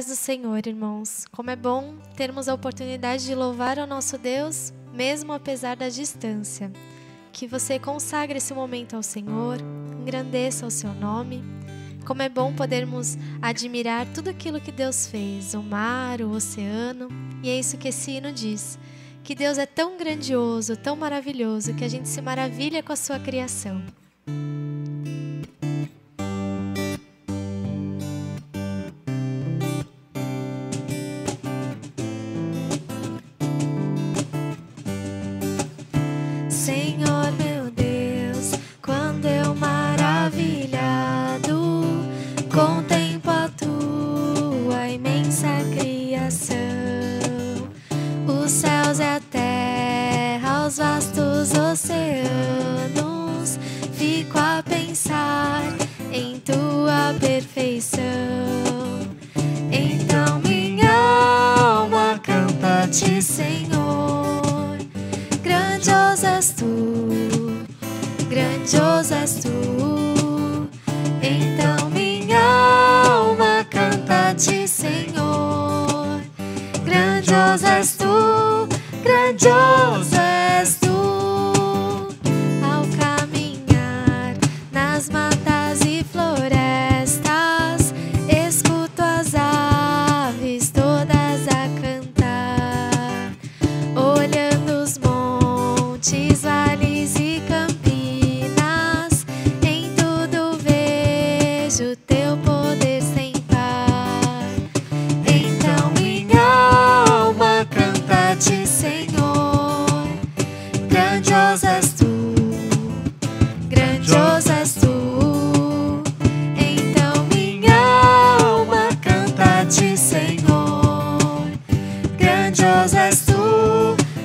Paz do Senhor, irmãos. Como é bom termos a oportunidade de louvar ao nosso Deus, mesmo apesar da distância. Que você consagre esse momento ao Senhor, engrandeça o seu nome. Como é bom podermos admirar tudo aquilo que Deus fez, o mar, o oceano, e é isso que esse hino diz. Que Deus é tão grandioso, tão maravilhoso, que a gente se maravilha com a sua criação.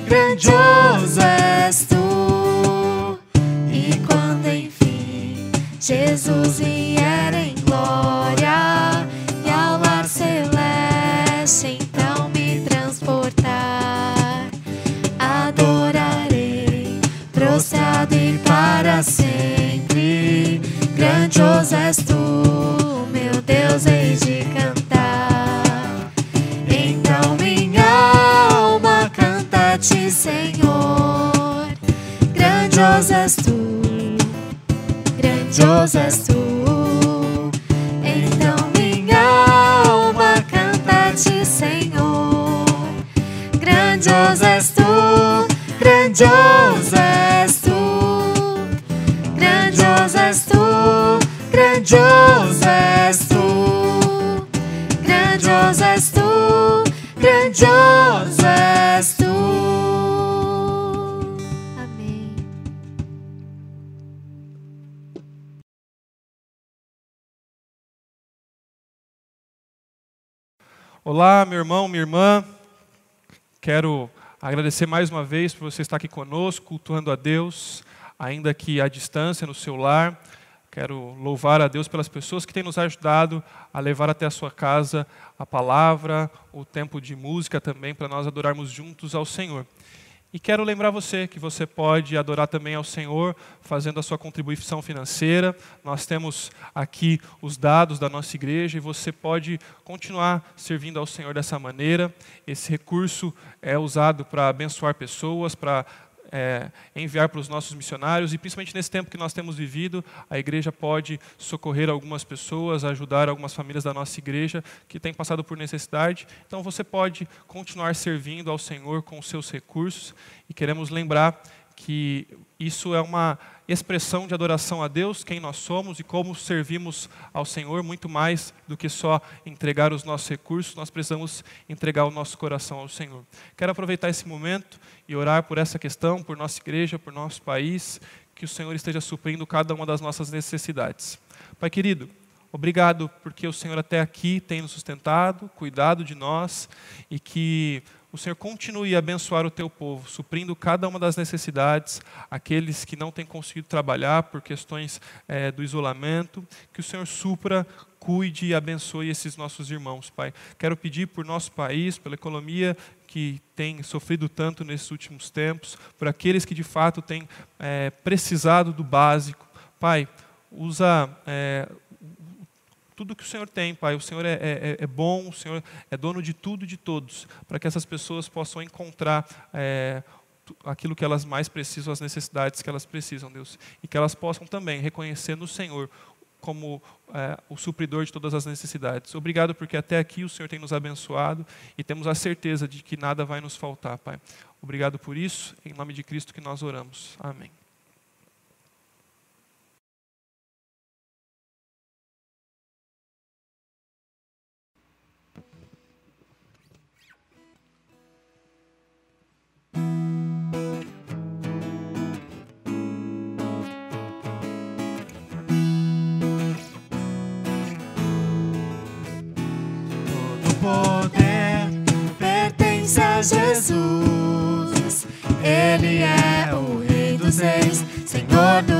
grandioso és tu. E quando enfim Jesus vier em glória e ao lar celeste então me transportar, adorarei, prostrado e para sempre. Grandioso és tu, meu Deus, eis de Grandioso és tu, grandioso és tu. Então minha alma canta-te, Senhor. Grandioso és tu, grandioso és tu. Grandioso és tu, grandioso és tu. Grandioso és tu, grandioso. Olá, meu irmão, minha irmã. Quero agradecer mais uma vez por você estar aqui conosco, cultuando a Deus, ainda que à distância, no seu lar. Quero louvar a Deus pelas pessoas que têm nos ajudado a levar até a sua casa a palavra, o tempo de música também, para nós adorarmos juntos ao Senhor. E quero lembrar você que você pode adorar também ao Senhor fazendo a sua contribuição financeira. Nós temos aqui os dados da nossa igreja e você pode continuar servindo ao Senhor dessa maneira. Esse recurso é usado para abençoar pessoas, para é, enviar para os nossos missionários e principalmente nesse tempo que nós temos vivido, a igreja pode socorrer algumas pessoas, ajudar algumas famílias da nossa igreja que têm passado por necessidade. Então você pode continuar servindo ao Senhor com os seus recursos e queremos lembrar que isso é uma expressão de adoração a Deus, quem nós somos e como servimos ao Senhor, muito mais do que só entregar os nossos recursos, nós precisamos entregar o nosso coração ao Senhor. Quero aproveitar esse momento e orar por essa questão, por nossa igreja, por nosso país, que o Senhor esteja suprindo cada uma das nossas necessidades. Pai querido, obrigado porque o Senhor até aqui tem nos sustentado, cuidado de nós e que o Senhor continue a abençoar o teu povo, suprindo cada uma das necessidades, aqueles que não têm conseguido trabalhar por questões é, do isolamento, que o Senhor supra, cuide e abençoe esses nossos irmãos, Pai. Quero pedir por nosso país, pela economia que tem sofrido tanto nesses últimos tempos, por aqueles que de fato têm é, precisado do básico. Pai, usa é, tudo que o Senhor tem, Pai. O Senhor é, é, é bom, o Senhor é dono de tudo e de todos, para que essas pessoas possam encontrar é, aquilo que elas mais precisam, as necessidades que elas precisam, Deus. E que elas possam também reconhecer no Senhor como é, o supridor de todas as necessidades. Obrigado porque até aqui o Senhor tem nos abençoado e temos a certeza de que nada vai nos faltar, Pai. Obrigado por isso, em nome de Cristo que nós oramos. Amém. Poder pertence a Jesus. Ele é o Rei dos Reis, Senhor dos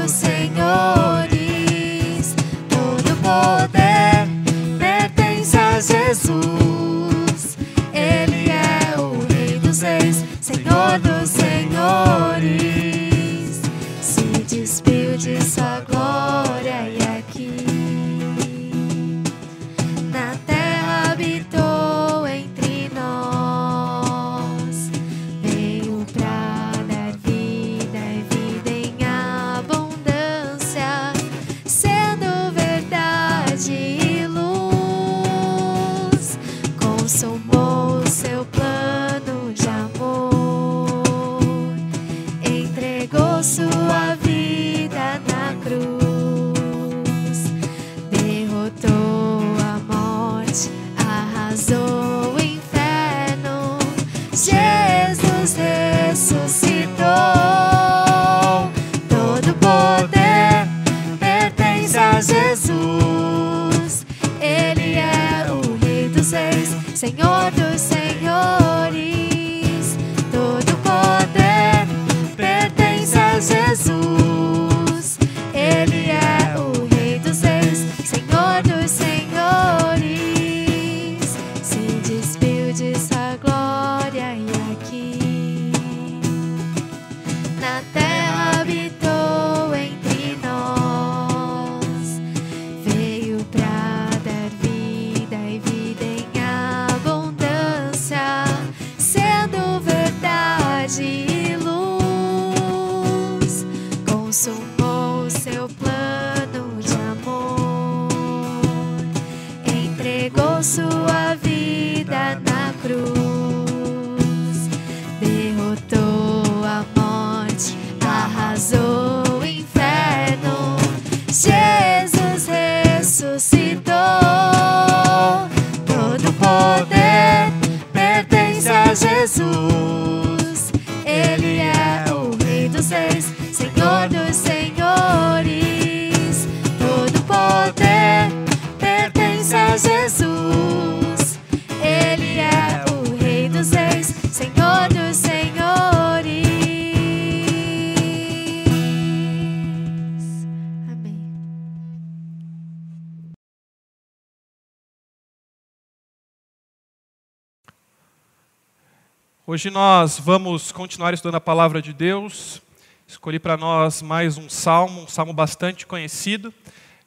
Hoje nós vamos continuar estudando a palavra de Deus. Escolhi para nós mais um salmo, um salmo bastante conhecido.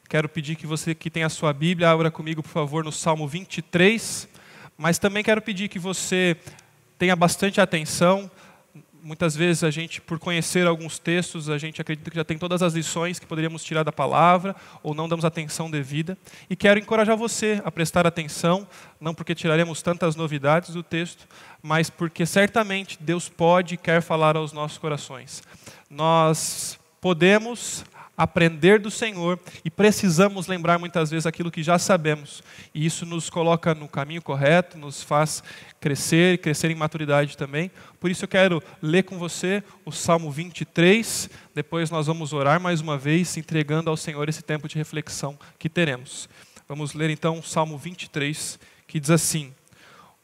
Quero pedir que você que tem a sua Bíblia abra comigo, por favor, no Salmo 23. Mas também quero pedir que você tenha bastante atenção. Muitas vezes a gente, por conhecer alguns textos, a gente acredita que já tem todas as lições que poderíamos tirar da palavra ou não damos atenção devida. E quero encorajar você a prestar atenção, não porque tiraremos tantas novidades do texto, mas porque certamente Deus pode e quer falar aos nossos corações. Nós podemos aprender do Senhor e precisamos lembrar muitas vezes aquilo que já sabemos. E isso nos coloca no caminho correto, nos faz crescer, crescer em maturidade também. Por isso eu quero ler com você o Salmo 23, depois nós vamos orar mais uma vez, entregando ao Senhor esse tempo de reflexão que teremos. Vamos ler então o Salmo 23, que diz assim: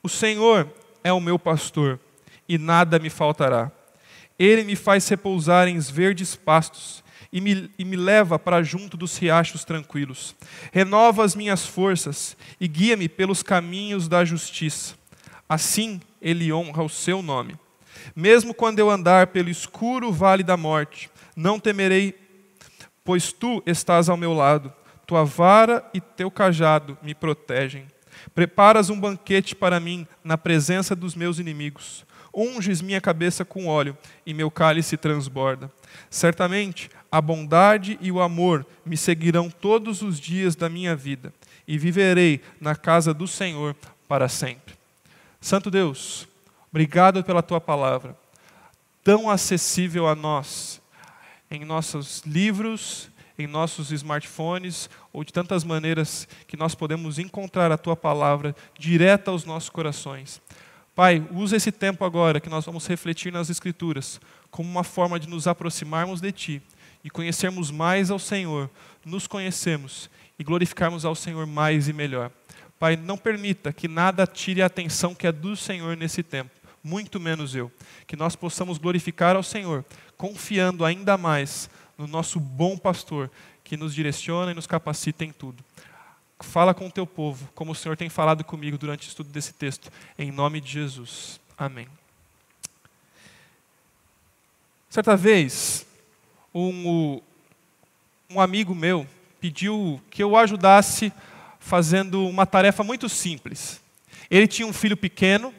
O Senhor é o meu pastor, e nada me faltará. Ele me faz repousar em verdes pastos e me, e me leva para junto dos riachos tranquilos. Renova as minhas forças e guia-me pelos caminhos da justiça. Assim ele honra o seu nome. Mesmo quando eu andar pelo escuro vale da morte, não temerei, pois tu estás ao meu lado. tua vara e teu cajado me protegem. Preparas um banquete para mim na presença dos meus inimigos. Unges minha cabeça com óleo e meu cálice transborda. Certamente a bondade e o amor me seguirão todos os dias da minha vida e viverei na casa do Senhor para sempre. Santo Deus, obrigado pela tua palavra, tão acessível a nós, em nossos livros, em nossos smartphones ou de tantas maneiras que nós podemos encontrar a tua palavra direta aos nossos corações. Pai, usa esse tempo agora que nós vamos refletir nas Escrituras como uma forma de nos aproximarmos de Ti e conhecermos mais ao Senhor, nos conhecemos e glorificarmos ao Senhor mais e melhor. Pai, não permita que nada tire a atenção que é do Senhor nesse tempo, muito menos eu. Que nós possamos glorificar ao Senhor, confiando ainda mais no nosso bom pastor, que nos direciona e nos capacita em tudo. Fala com o teu povo, como o Senhor tem falado comigo durante o estudo desse texto, em nome de Jesus. Amém. Certa vez, um, um amigo meu pediu que eu ajudasse fazendo uma tarefa muito simples. Ele tinha um filho pequeno,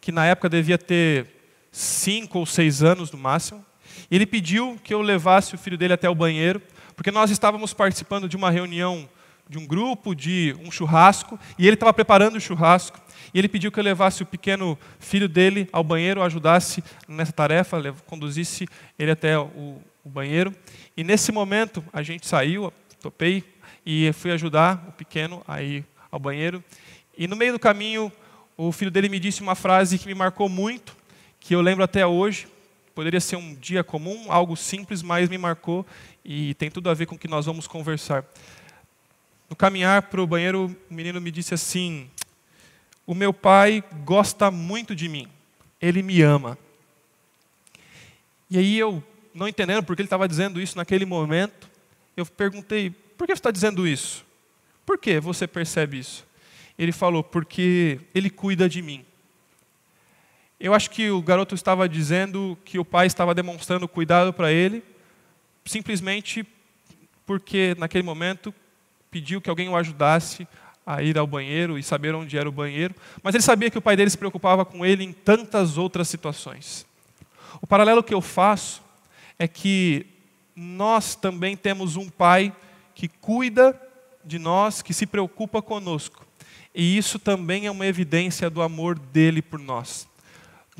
que na época devia ter cinco ou seis anos no máximo, e ele pediu que eu levasse o filho dele até o banheiro, porque nós estávamos participando de uma reunião de um grupo, de um churrasco, e ele estava preparando o churrasco, e ele pediu que eu levasse o pequeno filho dele ao banheiro, ajudasse nessa tarefa, conduzisse ele até o, o banheiro. E nesse momento a gente saiu, topei, e fui ajudar o pequeno a ir ao banheiro. E no meio do caminho, o filho dele me disse uma frase que me marcou muito, que eu lembro até hoje, Poderia ser um dia comum, algo simples, mas me marcou e tem tudo a ver com o que nós vamos conversar. No caminhar para o banheiro, o menino me disse assim: O meu pai gosta muito de mim, ele me ama. E aí eu, não entendendo porque ele estava dizendo isso naquele momento, eu perguntei: Por que você está dizendo isso? Por que você percebe isso? Ele falou: Porque ele cuida de mim. Eu acho que o garoto estava dizendo que o pai estava demonstrando cuidado para ele, simplesmente porque naquele momento pediu que alguém o ajudasse a ir ao banheiro e saber onde era o banheiro, mas ele sabia que o pai dele se preocupava com ele em tantas outras situações. O paralelo que eu faço é que nós também temos um pai que cuida de nós, que se preocupa conosco. E isso também é uma evidência do amor dele por nós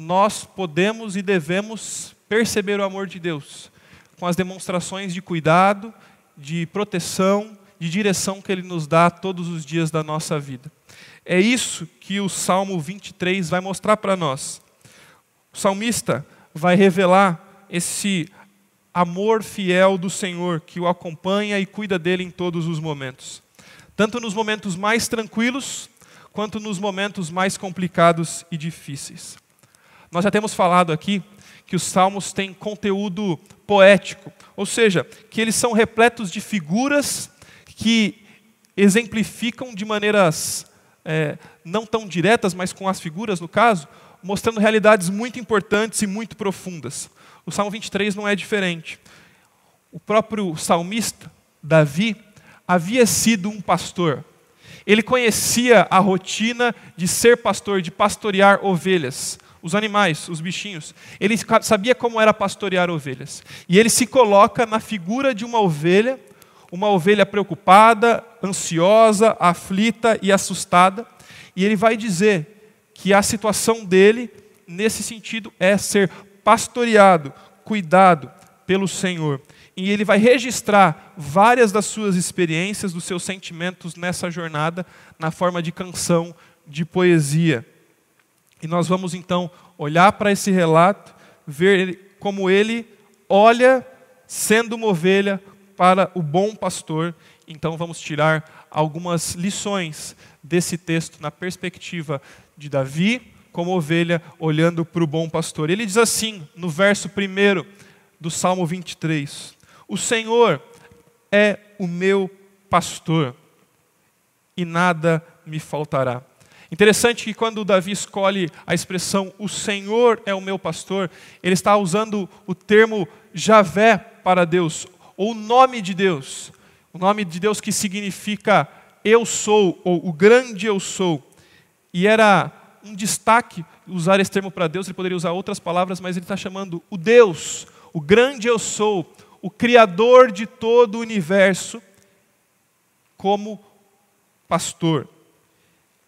nós podemos e devemos perceber o amor de Deus com as demonstrações de cuidado, de proteção, de direção que Ele nos dá todos os dias da nossa vida. É isso que o Salmo 23 vai mostrar para nós. O salmista vai revelar esse amor fiel do Senhor que o acompanha e cuida dele em todos os momentos, tanto nos momentos mais tranquilos quanto nos momentos mais complicados e difíceis. Nós já temos falado aqui que os salmos têm conteúdo poético, ou seja, que eles são repletos de figuras que exemplificam de maneiras é, não tão diretas, mas com as figuras no caso, mostrando realidades muito importantes e muito profundas. O Salmo 23 não é diferente. O próprio salmista, Davi, havia sido um pastor. Ele conhecia a rotina de ser pastor, de pastorear ovelhas os animais, os bichinhos. Ele sabia como era pastorear ovelhas. E ele se coloca na figura de uma ovelha, uma ovelha preocupada, ansiosa, aflita e assustada. E ele vai dizer que a situação dele, nesse sentido, é ser pastoreado, cuidado pelo Senhor. E ele vai registrar várias das suas experiências, dos seus sentimentos nessa jornada, na forma de canção, de poesia. E nós vamos então olhar para esse relato, ver como ele olha sendo uma ovelha para o bom pastor. Então vamos tirar algumas lições desse texto na perspectiva de Davi como ovelha olhando para o bom pastor. Ele diz assim, no verso 1 do Salmo 23: O Senhor é o meu pastor e nada me faltará. Interessante que quando Davi escolhe a expressão o Senhor é o meu pastor, ele está usando o termo Javé para Deus, ou o nome de Deus. O nome de Deus que significa eu sou, ou o grande eu sou. E era um destaque usar esse termo para Deus, ele poderia usar outras palavras, mas ele está chamando o Deus, o grande eu sou, o Criador de todo o universo, como pastor.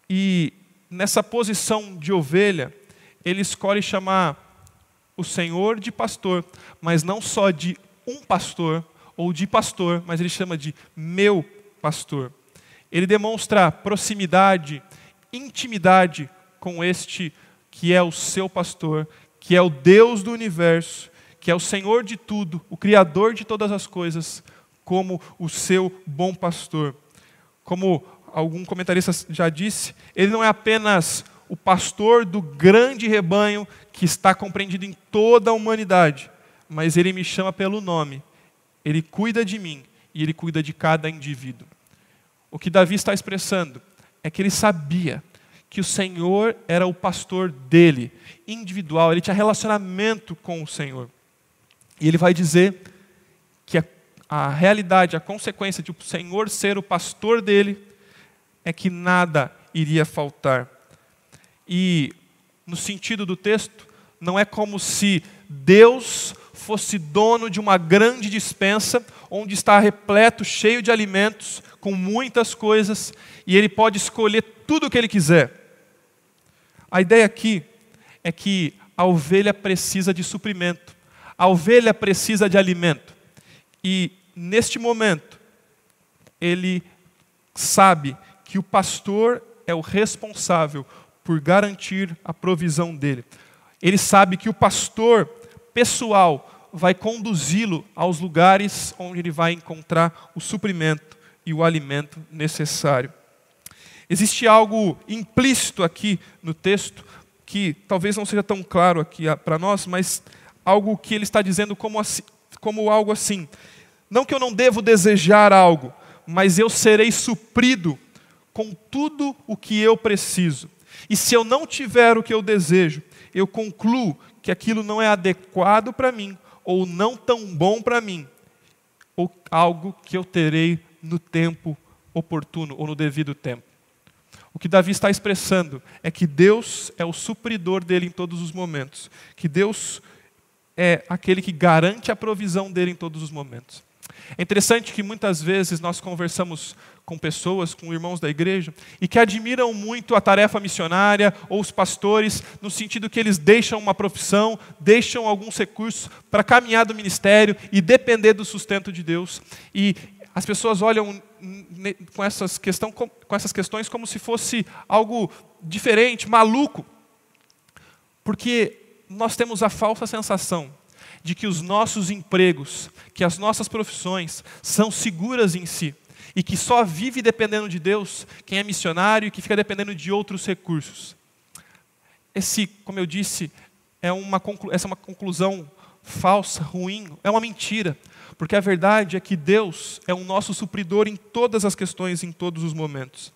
E nessa posição de ovelha, ele escolhe chamar o Senhor de pastor, mas não só de um pastor ou de pastor, mas ele chama de meu pastor. Ele demonstra proximidade, intimidade com este que é o seu pastor, que é o Deus do universo, que é o Senhor de tudo, o Criador de todas as coisas, como o seu bom pastor. Como algum comentarista já disse, ele não é apenas o pastor do grande rebanho que está compreendido em toda a humanidade, mas ele me chama pelo nome, ele cuida de mim e ele cuida de cada indivíduo. O que Davi está expressando é que ele sabia que o Senhor era o pastor dele, individual, ele tinha relacionamento com o Senhor. E ele vai dizer que a, a realidade, a consequência de o Senhor ser o pastor dele, é que nada iria faltar. E, no sentido do texto, não é como se Deus fosse dono de uma grande dispensa, onde está repleto, cheio de alimentos, com muitas coisas, e ele pode escolher tudo o que ele quiser. A ideia aqui é que a ovelha precisa de suprimento, a ovelha precisa de alimento. E, neste momento, ele sabe que o pastor é o responsável por garantir a provisão dele. Ele sabe que o pastor pessoal vai conduzi-lo aos lugares onde ele vai encontrar o suprimento e o alimento necessário. Existe algo implícito aqui no texto que talvez não seja tão claro aqui para nós, mas algo que ele está dizendo como, assim, como algo assim. Não que eu não devo desejar algo, mas eu serei suprido com tudo o que eu preciso. E se eu não tiver o que eu desejo, eu concluo que aquilo não é adequado para mim, ou não tão bom para mim, ou algo que eu terei no tempo oportuno, ou no devido tempo. O que Davi está expressando é que Deus é o supridor dele em todos os momentos, que Deus é aquele que garante a provisão dele em todos os momentos. É interessante que muitas vezes nós conversamos com pessoas, com irmãos da igreja, e que admiram muito a tarefa missionária ou os pastores, no sentido que eles deixam uma profissão, deixam alguns recursos para caminhar do ministério e depender do sustento de Deus. E as pessoas olham com essas, questão, com essas questões como se fosse algo diferente, maluco, porque nós temos a falsa sensação de que os nossos empregos, que as nossas profissões são seguras em si e que só vive dependendo de Deus quem é missionário e que fica dependendo de outros recursos. Esse, como eu disse, é uma, essa é uma conclusão falsa, ruim, é uma mentira, porque a verdade é que Deus é o nosso supridor em todas as questões, em todos os momentos.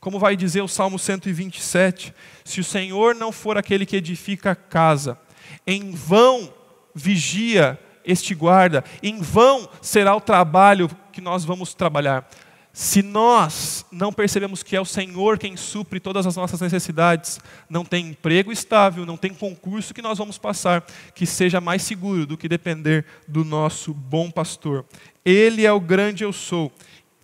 Como vai dizer o Salmo 127, se o Senhor não for aquele que edifica a casa, em vão vigia este guarda, em vão será o trabalho que nós vamos trabalhar. Se nós não percebemos que é o Senhor quem supre todas as nossas necessidades, não tem emprego estável, não tem concurso que nós vamos passar que seja mais seguro do que depender do nosso bom pastor. Ele é o grande eu sou.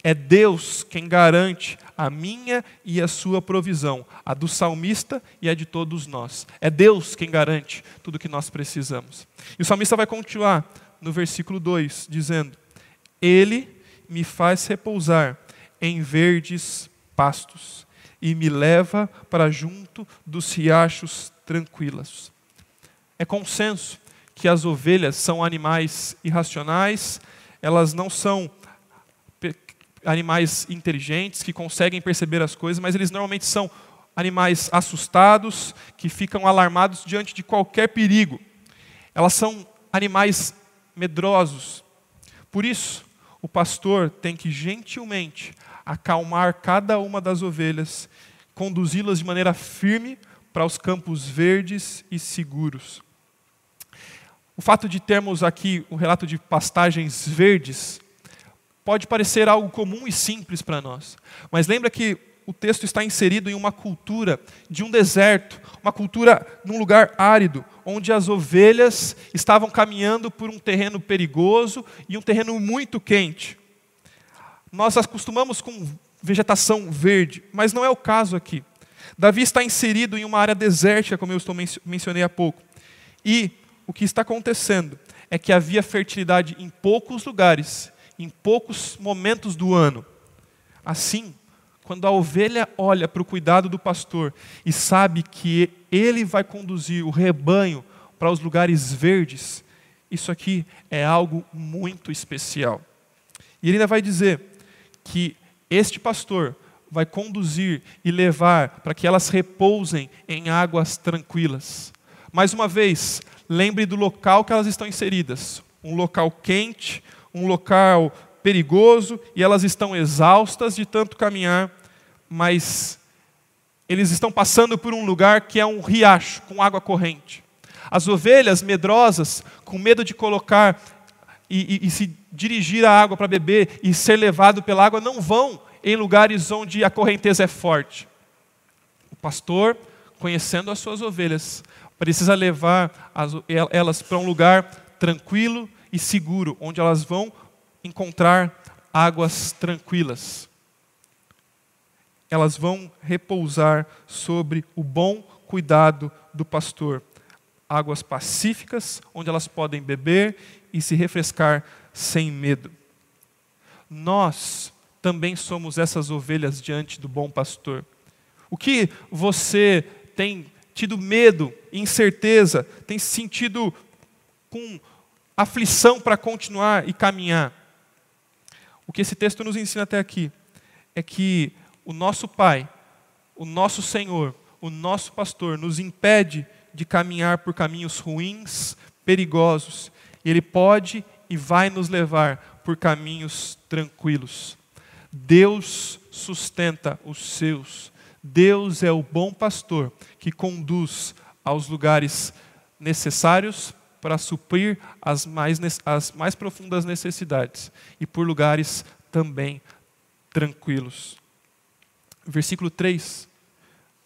É Deus quem garante a minha e a sua provisão, a do salmista e a de todos nós. É Deus quem garante tudo o que nós precisamos. E o salmista vai continuar no versículo 2, dizendo: Ele me faz repousar em verdes pastos e me leva para junto dos riachos tranquilos. É consenso que as ovelhas são animais irracionais, elas não são animais inteligentes que conseguem perceber as coisas, mas eles normalmente são animais assustados, que ficam alarmados diante de qualquer perigo. Elas são animais medrosos. Por isso, o pastor tem que gentilmente acalmar cada uma das ovelhas, conduzi-las de maneira firme para os campos verdes e seguros. O fato de termos aqui o um relato de pastagens verdes pode parecer algo comum e simples para nós. Mas lembra que o texto está inserido em uma cultura de um deserto, uma cultura num lugar árido, onde as ovelhas estavam caminhando por um terreno perigoso e um terreno muito quente. Nós acostumamos com vegetação verde, mas não é o caso aqui. Davi está inserido em uma área desértica, como eu estou mencionei há pouco. E o que está acontecendo é que havia fertilidade em poucos lugares, em poucos momentos do ano. Assim, quando a ovelha olha para o cuidado do pastor e sabe que ele vai conduzir o rebanho para os lugares verdes, isso aqui é algo muito especial. E ele ainda vai dizer que este pastor vai conduzir e levar para que elas repousem em águas tranquilas. Mais uma vez, lembre do local que elas estão inseridas: um local quente, um local perigoso, e elas estão exaustas de tanto caminhar mas eles estão passando por um lugar que é um riacho com água corrente. As ovelhas medrosas, com medo de colocar e, e, e se dirigir à água para beber e ser levado pela água, não vão em lugares onde a correnteza é forte. O pastor, conhecendo as suas ovelhas, precisa levar as, elas para um lugar tranquilo e seguro, onde elas vão encontrar águas tranquilas elas vão repousar sobre o bom cuidado do pastor. Águas pacíficas, onde elas podem beber e se refrescar sem medo. Nós também somos essas ovelhas diante do bom pastor. O que você tem tido medo, incerteza, tem se sentido com aflição para continuar e caminhar? O que esse texto nos ensina até aqui é que o nosso Pai, o nosso Senhor, o nosso pastor nos impede de caminhar por caminhos ruins, perigosos. Ele pode e vai nos levar por caminhos tranquilos. Deus sustenta os seus. Deus é o bom pastor que conduz aos lugares necessários para suprir as mais, as mais profundas necessidades e por lugares também tranquilos versículo 3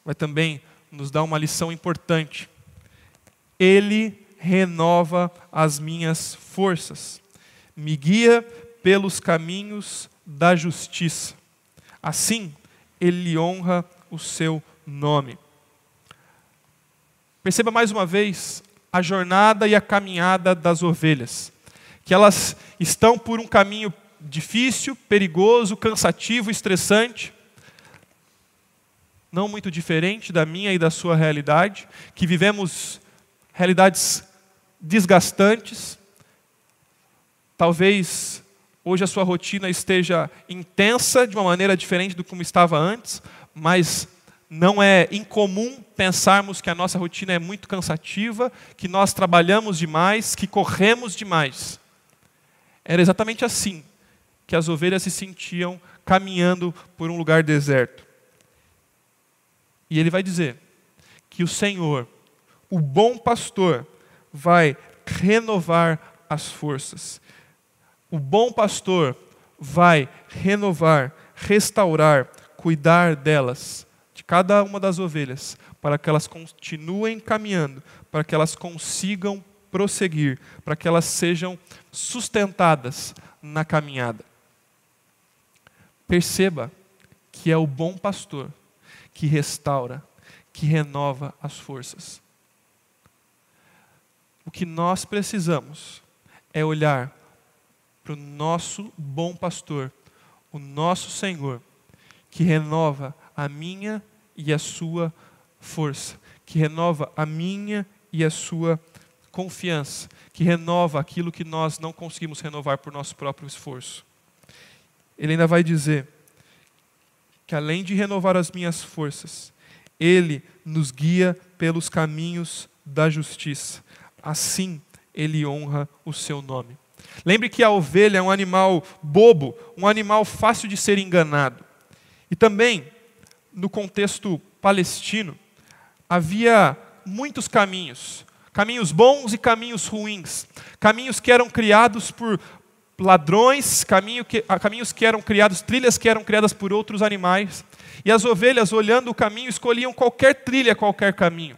vai também nos dar uma lição importante. Ele renova as minhas forças, me guia pelos caminhos da justiça. Assim, ele honra o seu nome. Perceba mais uma vez a jornada e a caminhada das ovelhas, que elas estão por um caminho difícil, perigoso, cansativo, estressante, não muito diferente da minha e da sua realidade, que vivemos realidades desgastantes. Talvez hoje a sua rotina esteja intensa de uma maneira diferente do como estava antes, mas não é incomum pensarmos que a nossa rotina é muito cansativa, que nós trabalhamos demais, que corremos demais. Era exatamente assim que as ovelhas se sentiam caminhando por um lugar deserto. E ele vai dizer que o Senhor, o bom pastor, vai renovar as forças. O bom pastor vai renovar, restaurar, cuidar delas, de cada uma das ovelhas, para que elas continuem caminhando, para que elas consigam prosseguir, para que elas sejam sustentadas na caminhada. Perceba que é o bom pastor que restaura, que renova as forças. O que nós precisamos é olhar para o nosso bom pastor, o nosso Senhor, que renova a minha e a sua força, que renova a minha e a sua confiança, que renova aquilo que nós não conseguimos renovar por nosso próprio esforço. Ele ainda vai dizer: que além de renovar as minhas forças, Ele nos guia pelos caminhos da justiça. Assim, Ele honra o seu nome. Lembre que a ovelha é um animal bobo, um animal fácil de ser enganado. E também, no contexto palestino, havia muitos caminhos, caminhos bons e caminhos ruins, caminhos que eram criados por ladrões, caminho que, caminhos que eram criados, trilhas que eram criadas por outros animais. E as ovelhas, olhando o caminho, escolhiam qualquer trilha, qualquer caminho.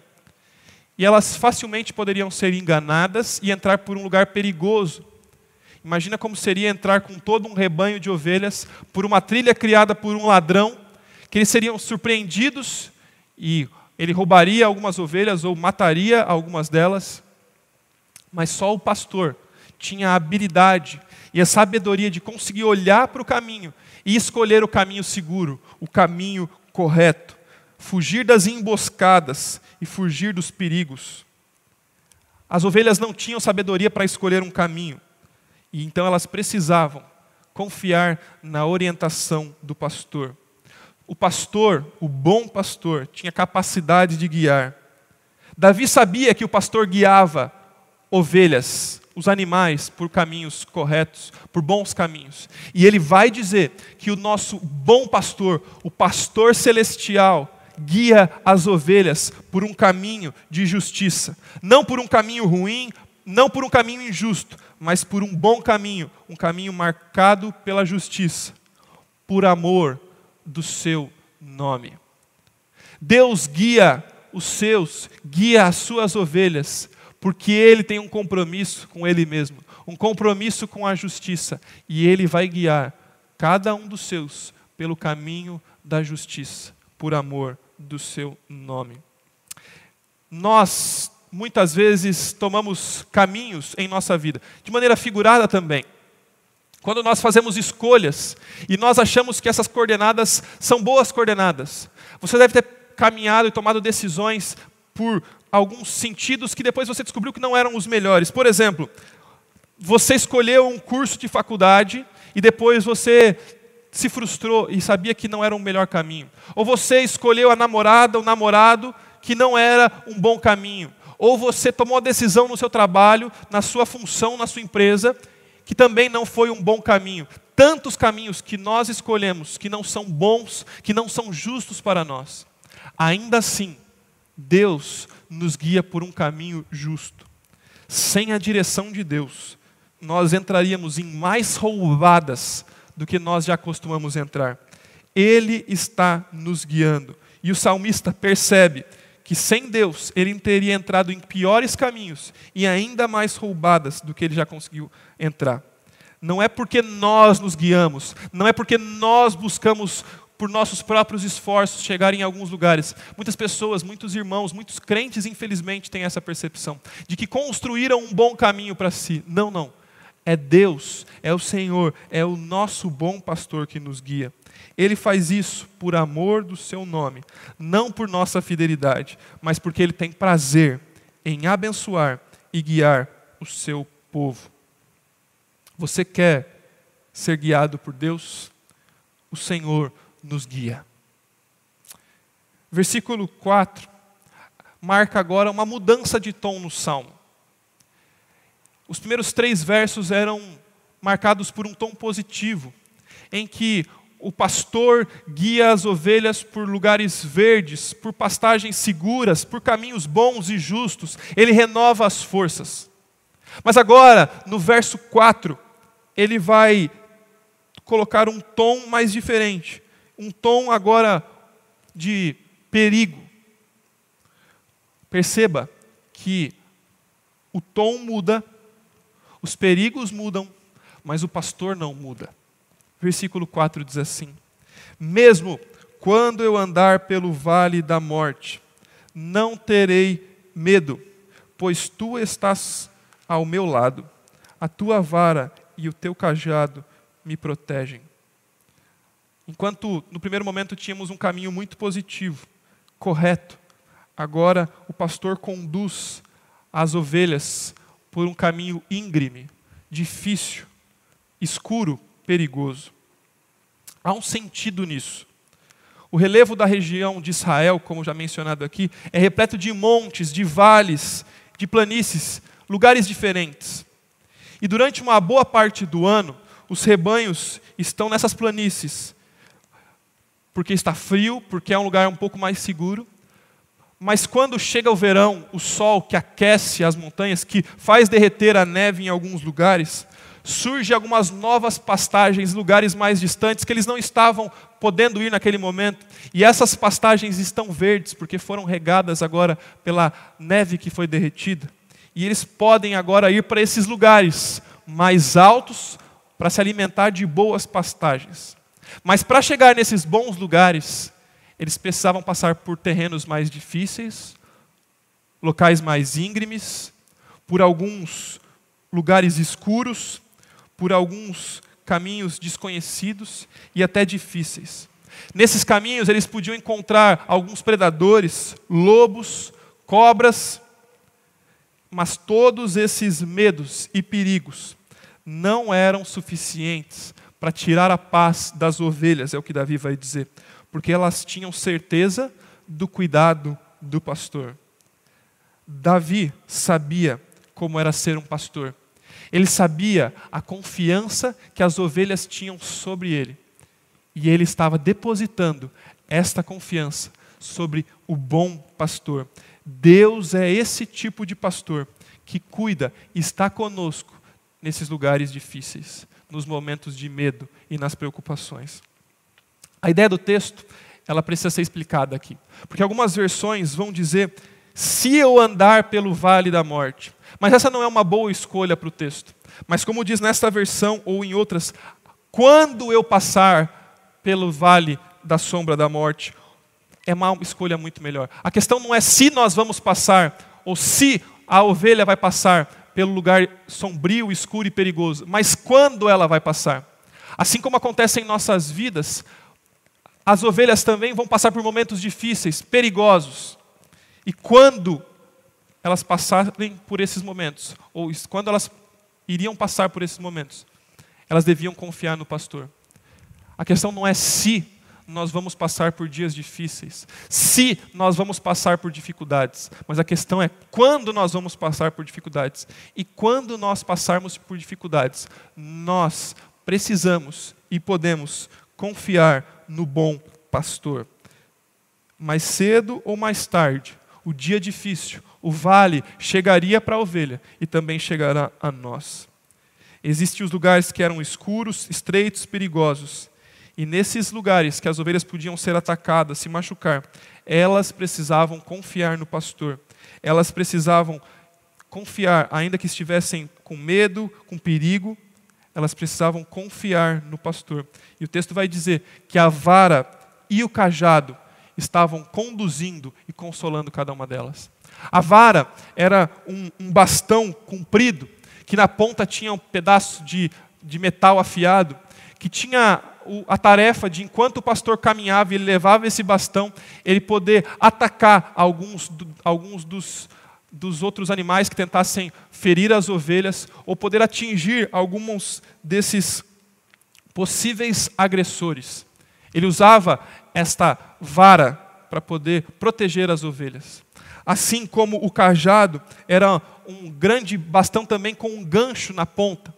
E elas facilmente poderiam ser enganadas e entrar por um lugar perigoso. Imagina como seria entrar com todo um rebanho de ovelhas por uma trilha criada por um ladrão, que eles seriam surpreendidos e ele roubaria algumas ovelhas ou mataria algumas delas. Mas só o pastor tinha a habilidade e a sabedoria de conseguir olhar para o caminho e escolher o caminho seguro, o caminho correto, fugir das emboscadas e fugir dos perigos. As ovelhas não tinham sabedoria para escolher um caminho, e então elas precisavam confiar na orientação do pastor. O pastor, o bom pastor, tinha capacidade de guiar. Davi sabia que o pastor guiava ovelhas, os animais, por caminhos corretos, por bons caminhos. E ele vai dizer que o nosso bom pastor, o pastor celestial, guia as ovelhas por um caminho de justiça. Não por um caminho ruim, não por um caminho injusto, mas por um bom caminho, um caminho marcado pela justiça, por amor do seu nome. Deus guia os seus, guia as suas ovelhas, porque Ele tem um compromisso com Ele mesmo, um compromisso com a justiça, e Ele vai guiar cada um dos seus pelo caminho da justiça, por amor do seu nome. Nós, muitas vezes, tomamos caminhos em nossa vida, de maneira figurada também. Quando nós fazemos escolhas e nós achamos que essas coordenadas são boas coordenadas, você deve ter caminhado e tomado decisões por alguns sentidos que depois você descobriu que não eram os melhores. Por exemplo, você escolheu um curso de faculdade e depois você se frustrou e sabia que não era o melhor caminho. Ou você escolheu a namorada, o namorado, que não era um bom caminho. Ou você tomou a decisão no seu trabalho, na sua função, na sua empresa, que também não foi um bom caminho. Tantos caminhos que nós escolhemos que não são bons, que não são justos para nós. Ainda assim, Deus nos guia por um caminho justo. Sem a direção de Deus, nós entraríamos em mais roubadas do que nós já costumamos entrar. Ele está nos guiando. E o salmista percebe que sem Deus ele teria entrado em piores caminhos e ainda mais roubadas do que ele já conseguiu entrar. Não é porque nós nos guiamos, não é porque nós buscamos por nossos próprios esforços chegar em alguns lugares. Muitas pessoas, muitos irmãos, muitos crentes, infelizmente, têm essa percepção de que construíram um bom caminho para si. Não, não. É Deus, é o Senhor, é o nosso bom pastor que nos guia. Ele faz isso por amor do seu nome, não por nossa fidelidade, mas porque ele tem prazer em abençoar e guiar o seu povo. Você quer ser guiado por Deus? O Senhor nos guia. Versículo 4 marca agora uma mudança de tom no salmo. Os primeiros três versos eram marcados por um tom positivo, em que o pastor guia as ovelhas por lugares verdes, por pastagens seguras, por caminhos bons e justos, ele renova as forças. Mas agora, no verso 4, ele vai colocar um tom mais diferente, um tom agora de perigo. Perceba que o tom muda os perigos mudam, mas o pastor não muda. Versículo 4 diz assim: Mesmo quando eu andar pelo vale da morte, não terei medo, pois tu estás ao meu lado, a tua vara e o teu cajado me protegem. Enquanto no primeiro momento tínhamos um caminho muito positivo, correto, agora o pastor conduz as ovelhas por um caminho íngreme, difícil, escuro, perigoso. Há um sentido nisso. O relevo da região de Israel, como já mencionado aqui, é repleto de montes, de vales, de planícies, lugares diferentes. E durante uma boa parte do ano, os rebanhos estão nessas planícies, porque está frio, porque é um lugar um pouco mais seguro, mas quando chega o verão, o sol que aquece as montanhas, que faz derreter a neve em alguns lugares, surgem algumas novas pastagens, lugares mais distantes que eles não estavam podendo ir naquele momento. E essas pastagens estão verdes porque foram regadas agora pela neve que foi derretida. E eles podem agora ir para esses lugares mais altos para se alimentar de boas pastagens. Mas para chegar nesses bons lugares, eles precisavam passar por terrenos mais difíceis, locais mais íngremes, por alguns lugares escuros, por alguns caminhos desconhecidos e até difíceis. Nesses caminhos eles podiam encontrar alguns predadores, lobos, cobras, mas todos esses medos e perigos não eram suficientes para tirar a paz das ovelhas, é o que Davi vai dizer, porque elas tinham certeza do cuidado do pastor. Davi sabia como era ser um pastor. Ele sabia a confiança que as ovelhas tinham sobre ele. E ele estava depositando esta confiança sobre o bom pastor. Deus é esse tipo de pastor que cuida está conosco nesses lugares difíceis, nos momentos de medo e nas preocupações. A ideia do texto, ela precisa ser explicada aqui, porque algumas versões vão dizer se eu andar pelo vale da morte. Mas essa não é uma boa escolha para o texto. Mas como diz nesta versão ou em outras, quando eu passar pelo vale da sombra da morte, é uma escolha muito melhor. A questão não é se nós vamos passar ou se a ovelha vai passar pelo lugar sombrio, escuro e perigoso, mas quando ela vai passar. Assim como acontece em nossas vidas, as ovelhas também vão passar por momentos difíceis, perigosos. E quando elas passarem por esses momentos, ou quando elas iriam passar por esses momentos, elas deviam confiar no pastor. A questão não é se nós vamos passar por dias difíceis, se nós vamos passar por dificuldades, mas a questão é quando nós vamos passar por dificuldades. E quando nós passarmos por dificuldades, nós precisamos e podemos confiar no bom pastor. Mais cedo ou mais tarde, o dia difícil, o vale chegaria para a ovelha e também chegará a nós. Existem os lugares que eram escuros, estreitos, perigosos. E nesses lugares que as ovelhas podiam ser atacadas, se machucar, elas precisavam confiar no pastor. Elas precisavam confiar, ainda que estivessem com medo, com perigo, elas precisavam confiar no pastor. E o texto vai dizer que a vara e o cajado estavam conduzindo e consolando cada uma delas. A vara era um, um bastão comprido, que na ponta tinha um pedaço de, de metal afiado, que tinha a tarefa de, enquanto o pastor caminhava e ele levava esse bastão, ele poder atacar alguns, alguns dos, dos outros animais que tentassem ferir as ovelhas, ou poder atingir alguns desses possíveis agressores. Ele usava esta vara para poder proteger as ovelhas. Assim como o cajado era um grande bastão também com um gancho na ponta.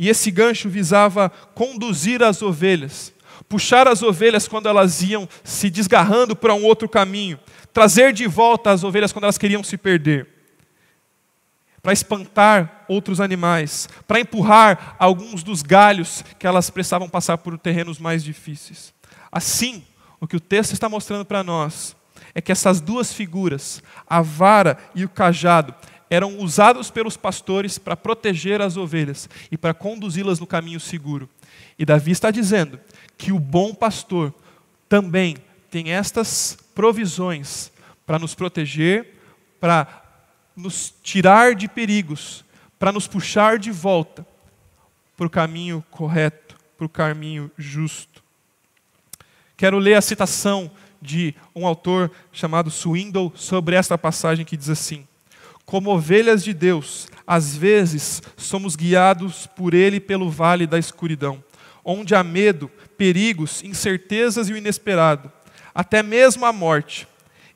E esse gancho visava conduzir as ovelhas, puxar as ovelhas quando elas iam se desgarrando para um outro caminho, trazer de volta as ovelhas quando elas queriam se perder, para espantar outros animais, para empurrar alguns dos galhos que elas precisavam passar por terrenos mais difíceis. Assim, o que o texto está mostrando para nós é que essas duas figuras, a vara e o cajado, eram usados pelos pastores para proteger as ovelhas e para conduzi-las no caminho seguro. E Davi está dizendo que o bom pastor também tem estas provisões para nos proteger, para nos tirar de perigos, para nos puxar de volta para o caminho correto, para o caminho justo. Quero ler a citação de um autor chamado Swindoll sobre esta passagem que diz assim: Como ovelhas de Deus, às vezes somos guiados por Ele pelo vale da escuridão, onde há medo, perigos, incertezas e o inesperado, até mesmo a morte.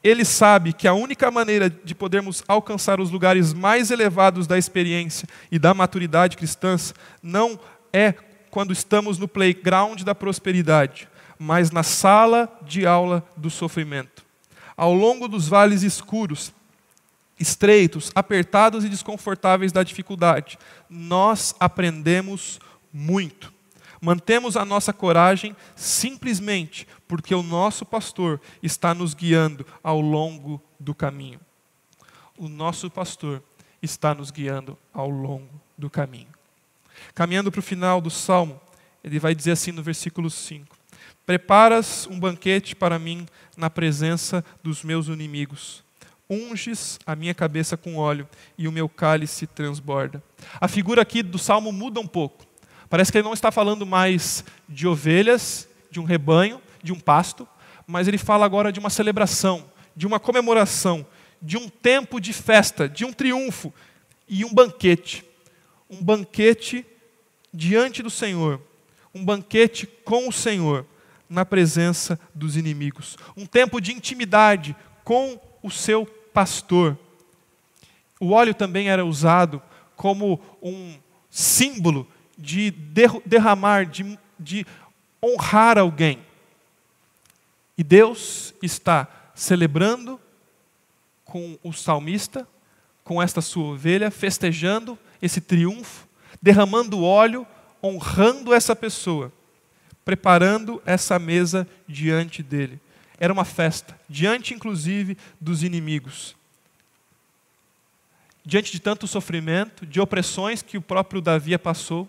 Ele sabe que a única maneira de podermos alcançar os lugares mais elevados da experiência e da maturidade cristãs não é quando estamos no playground da prosperidade, mas na sala de aula do sofrimento. Ao longo dos vales escuros, estreitos, apertados e desconfortáveis da dificuldade, nós aprendemos muito. Mantemos a nossa coragem simplesmente porque o nosso pastor está nos guiando ao longo do caminho. O nosso pastor está nos guiando ao longo do caminho. Caminhando para o final do salmo, ele vai dizer assim no versículo 5: Preparas um banquete para mim na presença dos meus inimigos. Unges a minha cabeça com óleo e o meu cálice transborda. A figura aqui do salmo muda um pouco. Parece que ele não está falando mais de ovelhas, de um rebanho, de um pasto, mas ele fala agora de uma celebração, de uma comemoração, de um tempo de festa, de um triunfo e um banquete. Um banquete diante do Senhor, um banquete com o Senhor, na presença dos inimigos. Um tempo de intimidade com o seu pastor. O óleo também era usado como um símbolo de derramar, de, de honrar alguém. E Deus está celebrando com o salmista, com esta sua ovelha, festejando esse triunfo, derramando óleo, honrando essa pessoa, preparando essa mesa diante dele. Era uma festa, diante inclusive dos inimigos. Diante de tanto sofrimento, de opressões que o próprio Davi passou,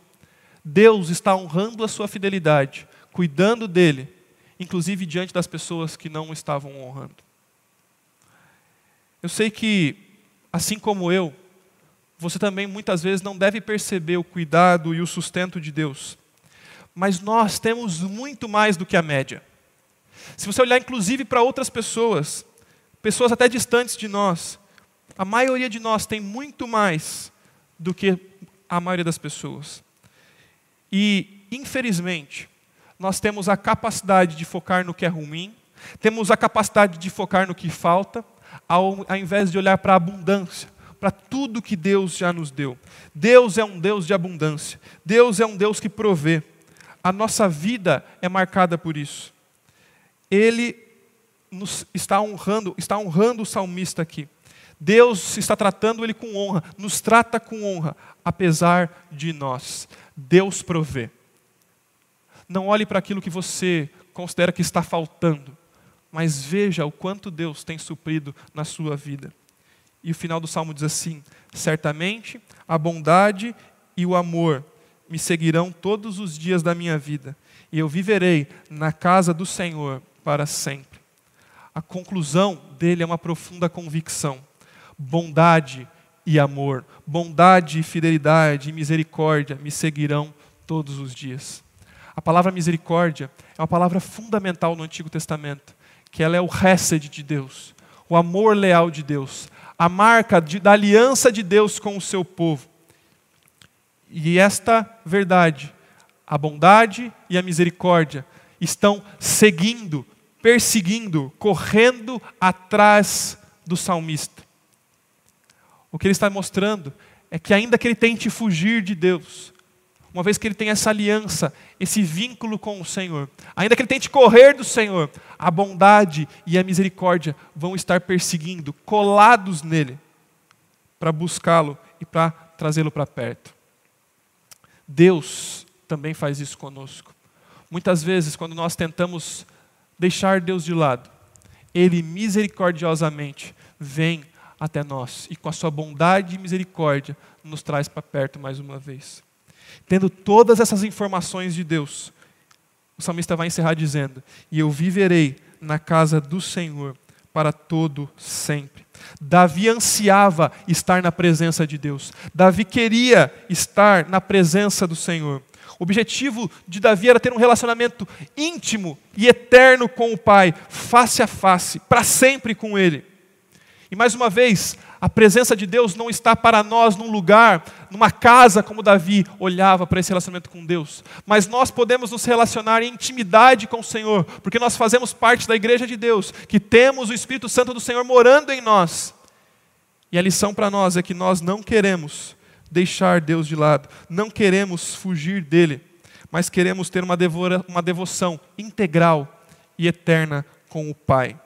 Deus está honrando a sua fidelidade, cuidando dele, inclusive diante das pessoas que não estavam honrando. Eu sei que, assim como eu, você também muitas vezes não deve perceber o cuidado e o sustento de Deus. Mas nós temos muito mais do que a média. Se você olhar inclusive para outras pessoas, pessoas até distantes de nós, a maioria de nós tem muito mais do que a maioria das pessoas. E, infelizmente, nós temos a capacidade de focar no que é ruim, temos a capacidade de focar no que falta, ao, ao invés de olhar para a abundância, para tudo que Deus já nos deu. Deus é um Deus de abundância, Deus é um Deus que provê. A nossa vida é marcada por isso. Ele nos está honrando, está honrando o salmista aqui. Deus está tratando ele com honra, nos trata com honra, apesar de nós. Deus provê. Não olhe para aquilo que você considera que está faltando, mas veja o quanto Deus tem suprido na sua vida. E o final do salmo diz assim: Certamente a bondade e o amor me seguirão todos os dias da minha vida, e eu viverei na casa do Senhor para sempre. A conclusão dele é uma profunda convicção. Bondade e amor, bondade, fidelidade e misericórdia me seguirão todos os dias. A palavra misericórdia é uma palavra fundamental no Antigo Testamento, que ela é o hesed de Deus, o amor leal de Deus, a marca de, da aliança de Deus com o seu povo. E esta verdade, a bondade e a misericórdia, estão seguindo, perseguindo, correndo atrás do salmista. O que ele está mostrando é que, ainda que ele tente fugir de Deus, uma vez que ele tem essa aliança, esse vínculo com o Senhor, ainda que ele tente correr do Senhor, a bondade e a misericórdia vão estar perseguindo, colados nele, para buscá-lo e para trazê-lo para perto. Deus também faz isso conosco. Muitas vezes, quando nós tentamos deixar Deus de lado, Ele misericordiosamente vem até nós e com a sua bondade e misericórdia nos traz para perto mais uma vez. Tendo todas essas informações de Deus, o salmista vai encerrar dizendo: E eu viverei na casa do Senhor para todo sempre. Davi ansiava estar na presença de Deus. Davi queria estar na presença do Senhor. O objetivo de Davi era ter um relacionamento íntimo e eterno com o Pai, face a face, para sempre com Ele. E mais uma vez, a presença de Deus não está para nós num lugar, numa casa como Davi olhava para esse relacionamento com Deus. Mas nós podemos nos relacionar em intimidade com o Senhor, porque nós fazemos parte da igreja de Deus, que temos o Espírito Santo do Senhor morando em nós. E a lição para nós é que nós não queremos deixar Deus de lado, não queremos fugir dele, mas queremos ter uma, devora, uma devoção integral e eterna com o Pai.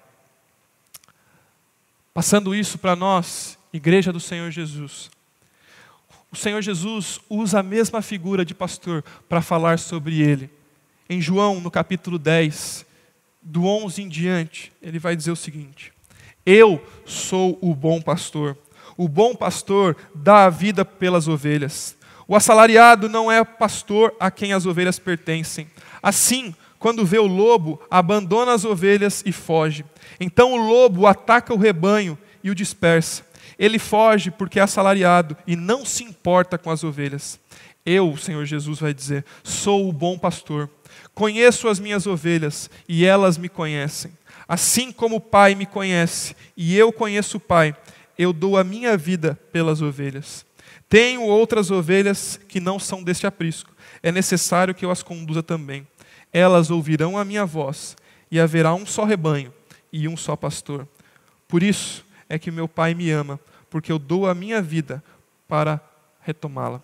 Passando isso para nós igreja do Senhor Jesus, o Senhor Jesus usa a mesma figura de pastor para falar sobre ele. Em João, no capítulo 10, do 11 em diante, ele vai dizer o seguinte: Eu sou o bom pastor. O bom pastor dá a vida pelas ovelhas. O assalariado não é pastor a quem as ovelhas pertencem. Assim, quando vê o lobo, abandona as ovelhas e foge. Então o lobo ataca o rebanho e o dispersa. Ele foge porque é assalariado e não se importa com as ovelhas. Eu, Senhor Jesus vai dizer, sou o bom pastor. Conheço as minhas ovelhas e elas me conhecem. Assim como o Pai me conhece e eu conheço o Pai, eu dou a minha vida pelas ovelhas. Tenho outras ovelhas que não são deste aprisco. É necessário que eu as conduza também. Elas ouvirão a minha voz, e haverá um só rebanho e um só pastor. Por isso é que meu Pai me ama, porque eu dou a minha vida para retomá-la.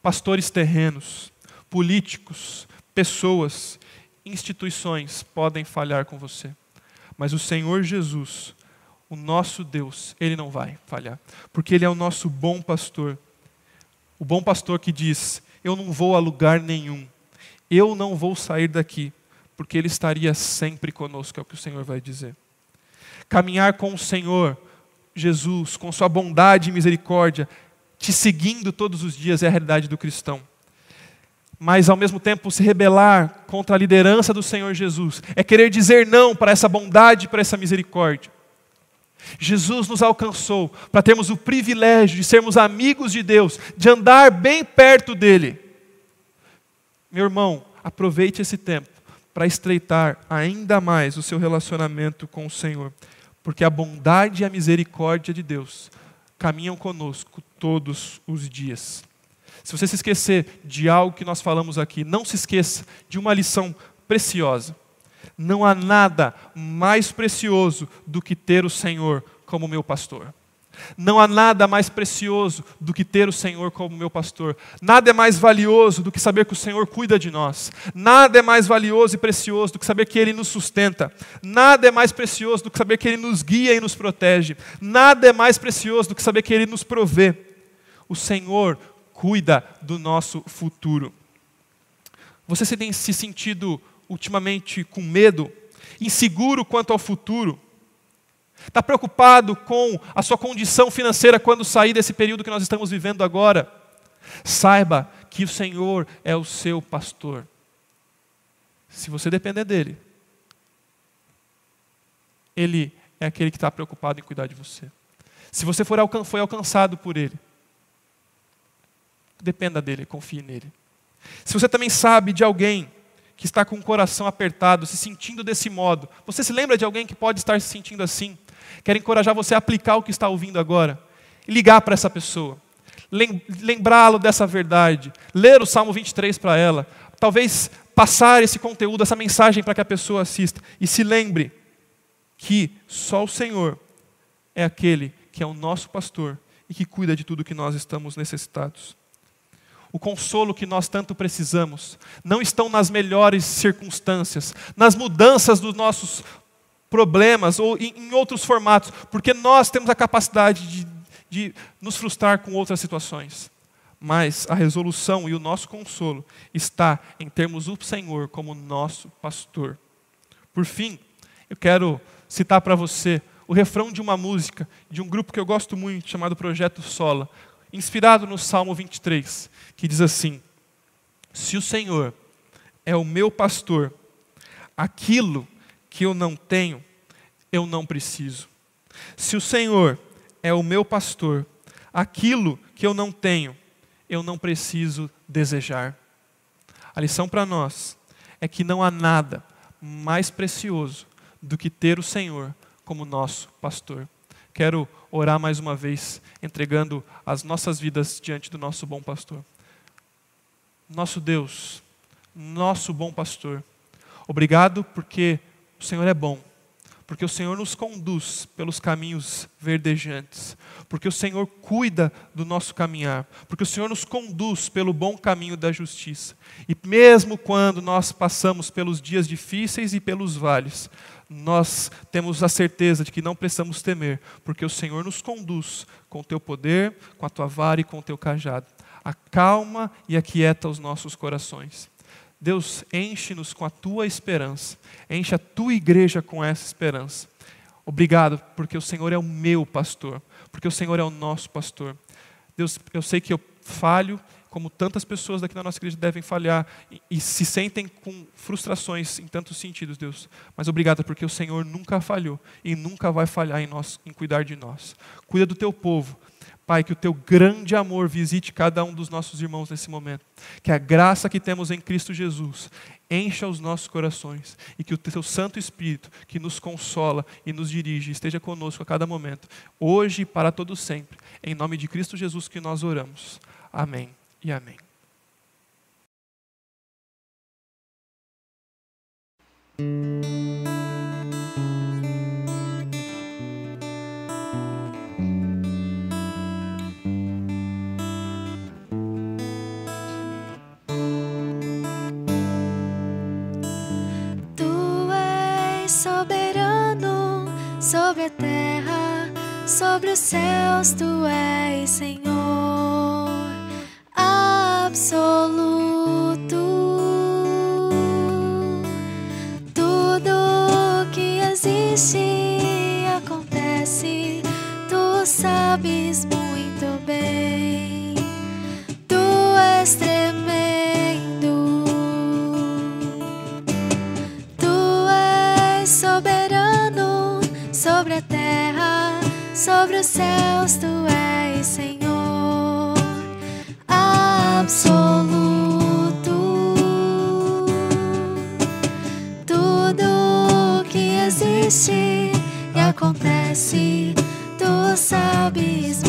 Pastores terrenos, políticos, pessoas, instituições podem falhar com você, mas o Senhor Jesus, o nosso Deus, ele não vai falhar, porque ele é o nosso bom pastor. O bom pastor que diz: Eu não vou a lugar nenhum, eu não vou sair daqui, porque ele estaria sempre conosco, é o que o Senhor vai dizer. Caminhar com o Senhor Jesus, com sua bondade e misericórdia, te seguindo todos os dias, é a realidade do cristão. Mas, ao mesmo tempo, se rebelar contra a liderança do Senhor Jesus é querer dizer não para essa bondade para essa misericórdia. Jesus nos alcançou para termos o privilégio de sermos amigos de Deus, de andar bem perto dEle. Meu irmão, aproveite esse tempo para estreitar ainda mais o seu relacionamento com o Senhor porque a bondade e a misericórdia de Deus caminham conosco todos os dias. Se você se esquecer de algo que nós falamos aqui, não se esqueça de uma lição preciosa. Não há nada mais precioso do que ter o Senhor como meu pastor. Não há nada mais precioso do que ter o Senhor como meu pastor. Nada é mais valioso do que saber que o Senhor cuida de nós. Nada é mais valioso e precioso do que saber que Ele nos sustenta. Nada é mais precioso do que saber que Ele nos guia e nos protege. Nada é mais precioso do que saber que Ele nos provê. O Senhor cuida do nosso futuro. Você se tem se sentido ultimamente com medo, inseguro quanto ao futuro? Está preocupado com a sua condição financeira quando sair desse período que nós estamos vivendo agora? Saiba que o Senhor é o seu pastor. Se você depender dele, ele é aquele que está preocupado em cuidar de você. Se você for alcan foi alcançado por ele, dependa dele, confie nele. Se você também sabe de alguém que está com o coração apertado, se sentindo desse modo, você se lembra de alguém que pode estar se sentindo assim? Quero encorajar você a aplicar o que está ouvindo agora e ligar para essa pessoa. Lembrá-lo dessa verdade, ler o Salmo 23 para ela, talvez passar esse conteúdo, essa mensagem para que a pessoa assista e se lembre que só o Senhor é aquele que é o nosso pastor e que cuida de tudo que nós estamos necessitados. O consolo que nós tanto precisamos não estão nas melhores circunstâncias, nas mudanças dos nossos problemas ou em, em outros formatos, porque nós temos a capacidade de, de nos frustrar com outras situações. Mas a resolução e o nosso consolo está em termos o Senhor como nosso pastor. Por fim, eu quero citar para você o refrão de uma música de um grupo que eu gosto muito, chamado Projeto Sola, inspirado no Salmo 23, que diz assim: Se o Senhor é o meu pastor, aquilo que eu não tenho, eu não preciso. Se o Senhor é o meu pastor, aquilo que eu não tenho, eu não preciso desejar. A lição para nós é que não há nada mais precioso do que ter o Senhor como nosso pastor. Quero orar mais uma vez, entregando as nossas vidas diante do nosso bom pastor. Nosso Deus, nosso bom pastor, obrigado porque o Senhor é bom, porque o Senhor nos conduz pelos caminhos verdejantes, porque o Senhor cuida do nosso caminhar, porque o Senhor nos conduz pelo bom caminho da justiça. E mesmo quando nós passamos pelos dias difíceis e pelos vales, nós temos a certeza de que não precisamos temer, porque o Senhor nos conduz com o teu poder, com a tua vara e com o teu cajado. Acalma e aquieta os nossos corações. Deus, enche-nos com a tua esperança, enche a tua igreja com essa esperança. Obrigado, porque o Senhor é o meu pastor, porque o Senhor é o nosso pastor. Deus, eu sei que eu falho, como tantas pessoas daqui na nossa igreja devem falhar e, se sentem com frustrações em tantos sentidos, Deus. Mas obrigado porque o Senhor nunca falhou e nunca vai falhar em nós, em cuidar de nós. Cuida do teu povo. Pai, que o teu grande amor visite cada um dos nossos irmãos nesse momento. Que a graça que temos em Cristo Jesus encha os nossos corações e que o teu Santo Espírito, que nos consola e nos dirige, esteja conosco a cada momento, hoje e para todo sempre. Em nome de Cristo Jesus que nós oramos. Amém e amém. Tu és soberano sobre a terra, sobre os céus, tu és Senhor absoluto. Tudo que existe acontece, tu sabes muito bem. Tu és tremendo. Tu és soberano sobre a terra, sobre os céus, tu és absoluto. Tudo que existe e acontece, tu sabes